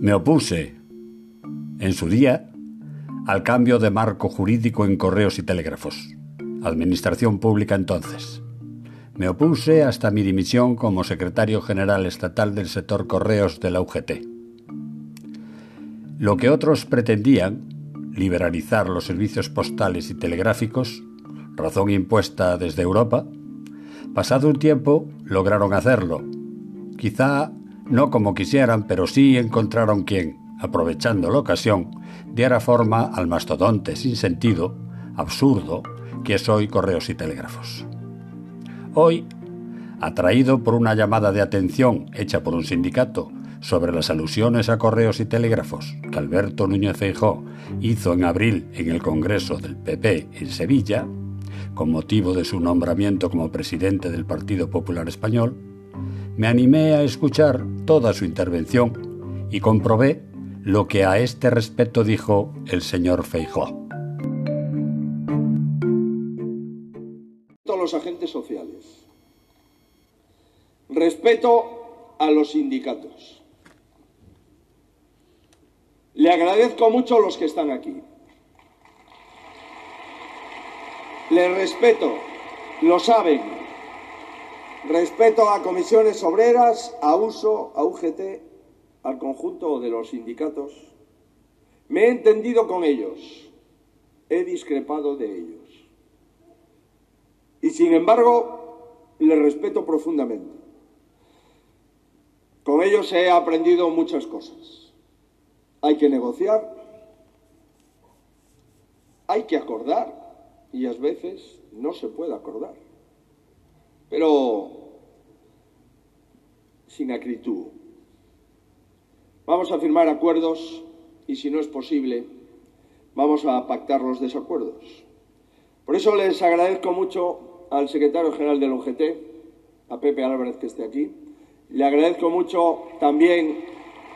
Me opuse, en su día, al cambio de marco jurídico en correos y telégrafos, Administración Pública entonces. Me opuse hasta mi dimisión como secretario general estatal del sector correos de la UGT. Lo que otros pretendían, liberalizar los servicios postales y telegráficos, razón impuesta desde Europa, pasado un tiempo lograron hacerlo. Quizá no como quisieran, pero sí encontraron quien, aprovechando la ocasión, diera forma al mastodonte sin sentido, absurdo, que es hoy correos y telégrafos. Hoy, atraído por una llamada de atención hecha por un sindicato sobre las alusiones a correos y telégrafos que Alberto Núñez Feijó hizo en abril en el Congreso del PP en Sevilla, con motivo de su nombramiento como presidente del Partido Popular Español, me animé a escuchar toda su intervención y comprobé lo que a este respecto dijo el señor Feijó. los agentes sociales. Respeto a los sindicatos. Le agradezco mucho a los que están aquí. Les respeto, lo saben. Respeto a comisiones obreras, a USO, a UGT, al conjunto de los sindicatos. Me he entendido con ellos, he discrepado de ellos. Y sin embargo, les respeto profundamente. Con ellos he aprendido muchas cosas. Hay que negociar, hay que acordar, y a veces no se puede acordar. Pero sin acritud. Vamos a firmar acuerdos y si no es posible, vamos a pactar los desacuerdos. Por eso les agradezco mucho al secretario general del UGT, a Pepe Álvarez que esté aquí. Le agradezco mucho también,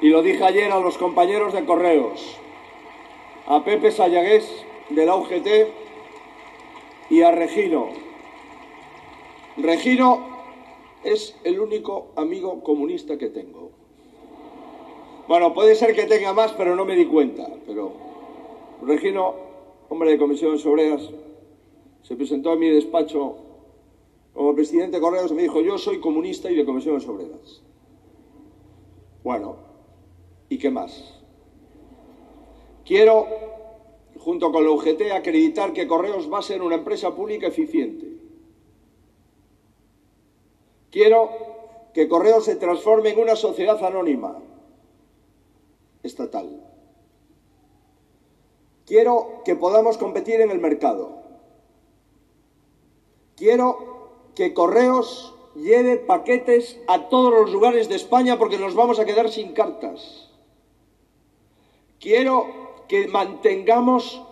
y lo dije ayer a los compañeros de Correos, a Pepe Sayagués de la UGT y a Regino. Regino es el único amigo comunista que tengo. Bueno, puede ser que tenga más, pero no me di cuenta. Pero Regino, hombre de comisiones obreras, se presentó a mi despacho como presidente de Correos y me dijo, yo soy comunista y de comisiones obreras. Bueno, ¿y qué más? Quiero junto con la UGT, acreditar que Correos va a ser una empresa pública eficiente. Quiero que Correos se transforme en una sociedad anónima estatal. Quiero que podamos competir en el mercado. Quiero que Correos lleve paquetes a todos los lugares de España porque nos vamos a quedar sin cartas. Quiero que mantengamos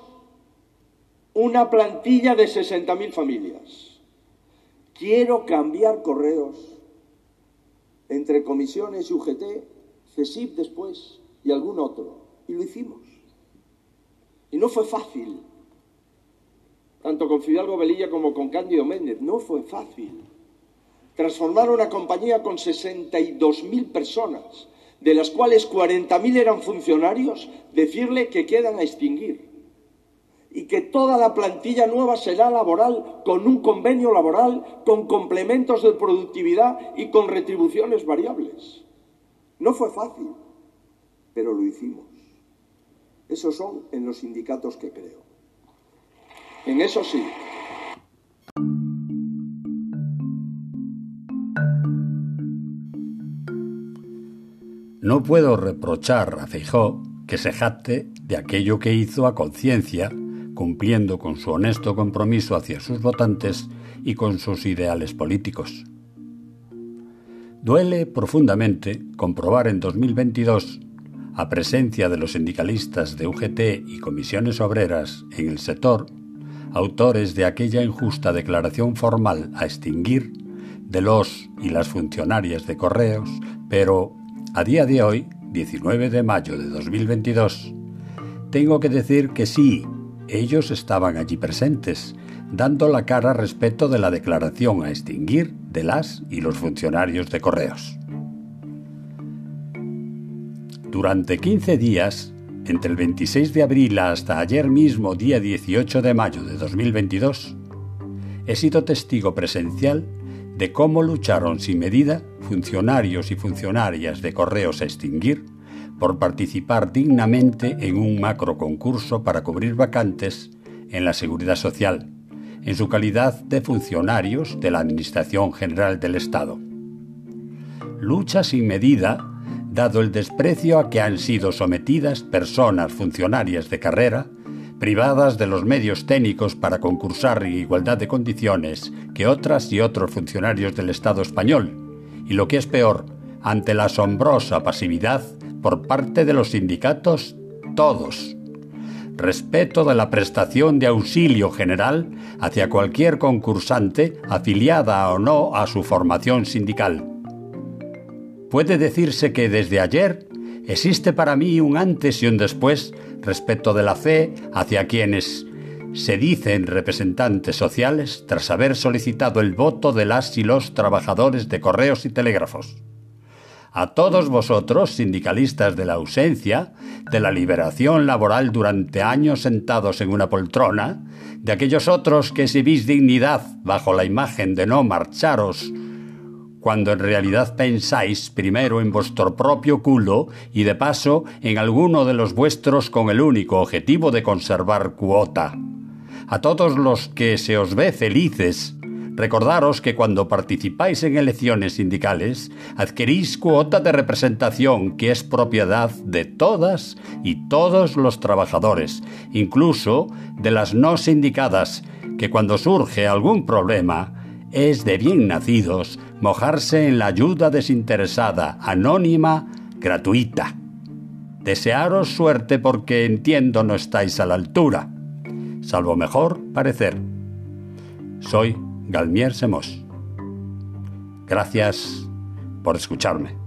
una plantilla de 60.000 familias. Quiero cambiar correos entre comisiones UGT, CESIP después y algún otro. Y lo hicimos. Y no fue fácil. Tanto con Fidalgo Velilla como con Cándido Méndez. No fue fácil. Transformar una compañía con 62.000 personas de las cuales 40.000 eran funcionarios, decirle que quedan a extinguir y que toda la plantilla nueva será laboral con un convenio laboral, con complementos de productividad y con retribuciones variables. No fue fácil, pero lo hicimos. Esos son en los sindicatos que creo. En eso sí. No puedo reprochar a Feijó que se jacte de aquello que hizo a conciencia, cumpliendo con su honesto compromiso hacia sus votantes y con sus ideales políticos. Duele profundamente comprobar en 2022, a presencia de los sindicalistas de UGT y comisiones obreras en el sector, autores de aquella injusta declaración formal a extinguir de los y las funcionarias de correos, pero a día de hoy, 19 de mayo de 2022, tengo que decir que sí, ellos estaban allí presentes, dando la cara respecto de la declaración a extinguir de las y los funcionarios de correos. Durante 15 días, entre el 26 de abril hasta ayer mismo, día 18 de mayo de 2022, he sido testigo presencial de cómo lucharon sin medida funcionarios y funcionarias de correos a extinguir por participar dignamente en un macro concurso para cubrir vacantes en la seguridad social, en su calidad de funcionarios de la Administración General del Estado. Lucha sin medida, dado el desprecio a que han sido sometidas personas funcionarias de carrera, privadas de los medios técnicos para concursar en igualdad de condiciones que otras y otros funcionarios del Estado español, y lo que es peor, ante la asombrosa pasividad por parte de los sindicatos, todos. Respeto de la prestación de auxilio general hacia cualquier concursante afiliada o no a su formación sindical. Puede decirse que desde ayer existe para mí un antes y un después respecto de la fe hacia quienes se dicen representantes sociales tras haber solicitado el voto de las y los trabajadores de correos y telégrafos. A todos vosotros, sindicalistas de la ausencia, de la liberación laboral durante años sentados en una poltrona, de aquellos otros que exhibís dignidad bajo la imagen de no marcharos cuando en realidad pensáis primero en vuestro propio culo y de paso en alguno de los vuestros con el único objetivo de conservar cuota. A todos los que se os ve felices, recordaros que cuando participáis en elecciones sindicales adquirís cuota de representación que es propiedad de todas y todos los trabajadores, incluso de las no sindicadas, que cuando surge algún problema, es de bien nacidos mojarse en la ayuda desinteresada, anónima, gratuita. Desearos suerte porque entiendo no estáis a la altura, salvo mejor parecer. Soy Galmier Semos. Gracias por escucharme.